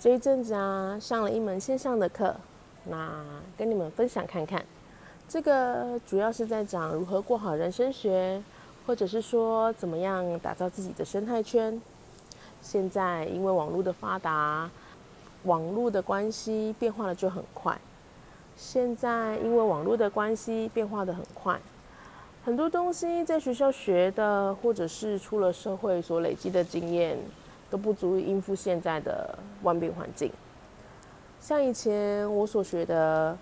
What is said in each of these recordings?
这一阵子啊，上了一门线上的课，那跟你们分享看看。这个主要是在讲如何过好人生学，或者是说怎么样打造自己的生态圈。现在因为网络的发达，网络的关系变化的就很快。现在因为网络的关系变化的很快，很多东西在学校学的，或者是出了社会所累积的经验。都不足以应付现在的万变环境。像以前我所学的，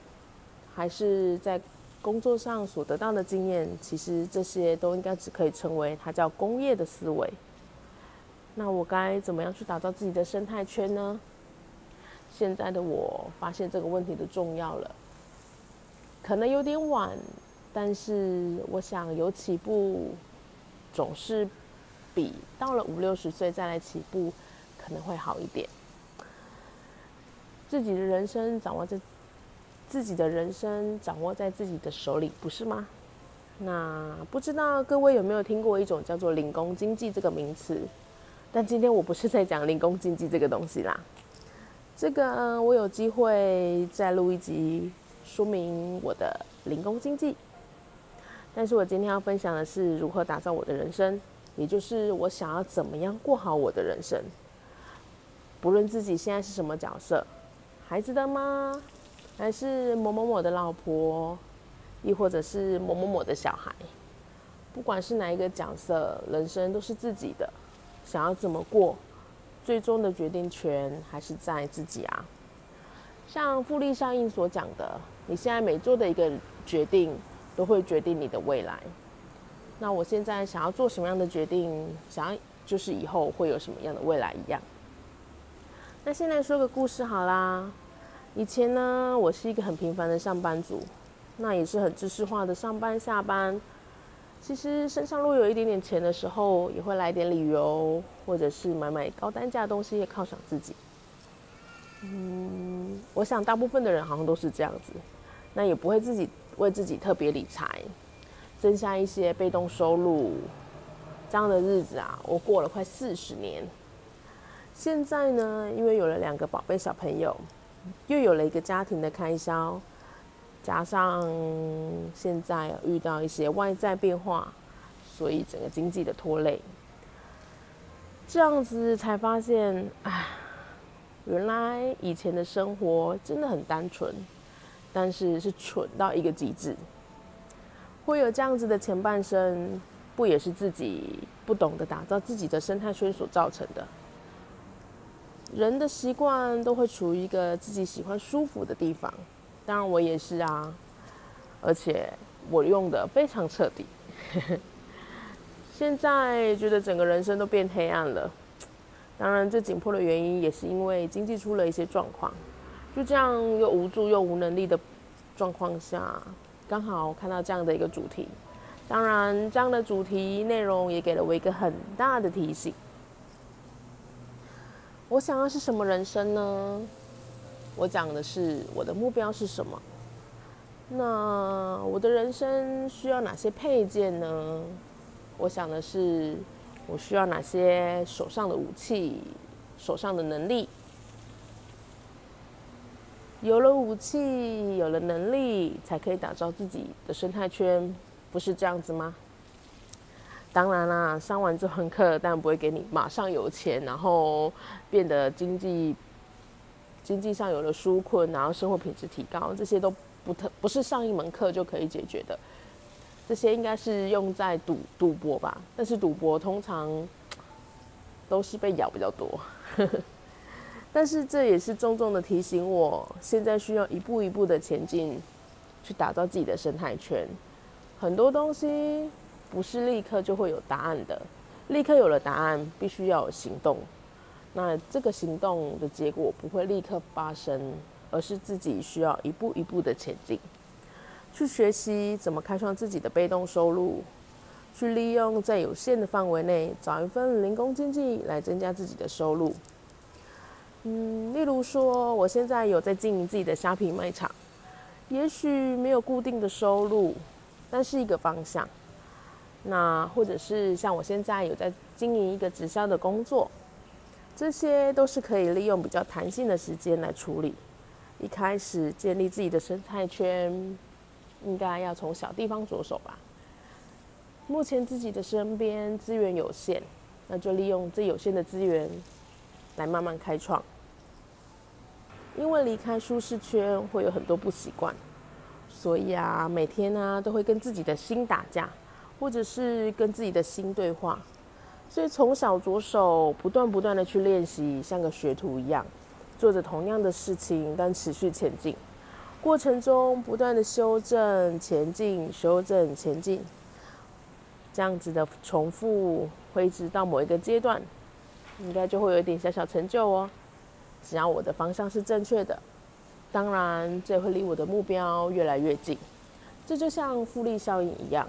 还是在工作上所得到的经验，其实这些都应该只可以称为它叫工业的思维。那我该怎么样去打造自己的生态圈呢？现在的我发现这个问题的重要了，可能有点晚，但是我想有起步，总是。比到了五六十岁再来起步可能会好一点。自己的人生掌握在自己的人生掌握在自己的手里，不是吗？那不知道各位有没有听过一种叫做零工经济这个名词？但今天我不是在讲零工经济这个东西啦。这个我有机会再录一集说明我的零工经济。但是我今天要分享的是如何打造我的人生。也就是我想要怎么样过好我的人生，不论自己现在是什么角色，孩子的妈，还是某某某的老婆，亦或者是某某某的小孩，不管是哪一个角色，人生都是自己的，想要怎么过，最终的决定权还是在自己啊。像复利效应所讲的，你现在每做的一个决定，都会决定你的未来。那我现在想要做什么样的决定，想要就是以后会有什么样的未来一样。那现在说个故事好啦。以前呢，我是一个很平凡的上班族，那也是很知识化的上班下班。其实身上若有一点点钱的时候，也会来点旅游，或者是买买高单价的东西犒赏自己。嗯，我想大部分的人好像都是这样子，那也不会自己为自己特别理财。增加一些被动收入，这样的日子啊，我过了快四十年。现在呢，因为有了两个宝贝小朋友，又有了一个家庭的开销，加上现在遇到一些外在变化，所以整个经济的拖累，这样子才发现，唉，原来以前的生活真的很单纯，但是是蠢到一个极致。会有这样子的前半生，不也是自己不懂得打造自己的生态圈所造成的？人的习惯都会处于一个自己喜欢舒服的地方，当然我也是啊，而且我用的非常彻底。现在觉得整个人生都变黑暗了，当然最紧迫的原因也是因为经济出了一些状况，就这样又无助又无能力的状况下。刚好看到这样的一个主题，当然这样的主题内容也给了我一个很大的提醒。我想要是什么人生呢？我讲的是我的目标是什么？那我的人生需要哪些配件呢？我想的是我需要哪些手上的武器、手上的能力。有了武器，有了能力，才可以打造自己的生态圈，不是这样子吗？当然啦，上完这门课，当然不会给你马上有钱，然后变得经济经济上有了纾困，然后生活品质提高，这些都不特不是上一门课就可以解决的。这些应该是用在赌赌博吧，但是赌博通常都是被咬比较多。但是这也是重重的提醒，我现在需要一步一步的前进，去打造自己的生态圈。很多东西不是立刻就会有答案的，立刻有了答案，必须要有行动。那这个行动的结果不会立刻发生，而是自己需要一步一步的前进，去学习怎么开创自己的被动收入，去利用在有限的范围内找一份零工经济来增加自己的收入。嗯，例如说，我现在有在经营自己的虾皮卖场，也许没有固定的收入，但是一个方向。那或者是像我现在有在经营一个直销的工作。这些都是可以利用比较弹性的时间来处理。一开始建立自己的生态圈，应该要从小地方着手吧。目前自己的身边资源有限，那就利用这有限的资源来慢慢开创。因为离开舒适圈会有很多不习惯，所以啊，每天呢都会跟自己的心打架，或者是跟自己的心对话。所以从小着手，不断不断的去练习，像个学徒一样，做着同样的事情，但持续前进。过程中不断的修正、前进、修正、前进，这样子的重复，会一直到某一个阶段，应该就会有一点小小成就哦。只要我的方向是正确的，当然这会离我的目标越来越近。这就像复利效应一样，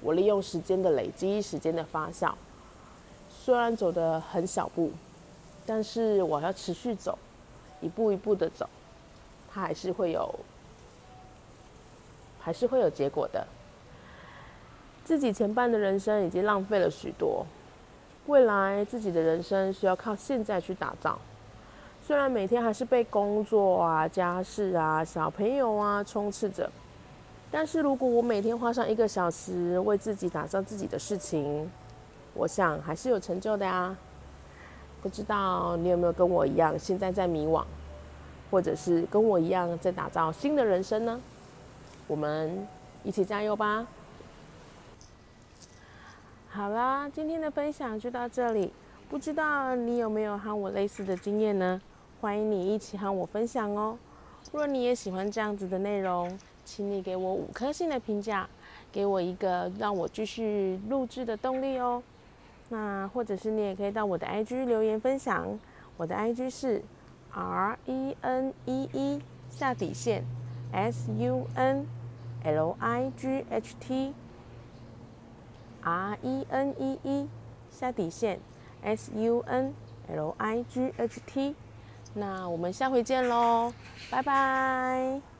我利用时间的累积，时间的发酵。虽然走的很小步，但是我要持续走，一步一步的走，它还是会有，还是会有结果的。自己前半的人生已经浪费了许多，未来自己的人生需要靠现在去打造。虽然每天还是被工作啊、家事啊、小朋友啊充斥着，但是如果我每天花上一个小时为自己打造自己的事情。我想还是有成就的呀，不知道你有没有跟我一样，现在在迷惘，或者是跟我一样在打造新的人生呢？我们一起加油吧！好啦，今天的分享就到这里，不知道你有没有和我类似的经验呢？欢迎你一起和我分享哦。若你也喜欢这样子的内容，请你给我五颗星的评价，给我一个让我继续录制的动力哦。那或者是你也可以到我的 IG 留言分享，我的 IG 是 R E N E E 下底线 S U N L I G H T R E N E E 下底线 S U N L I G H T，那我们下回见喽，拜拜。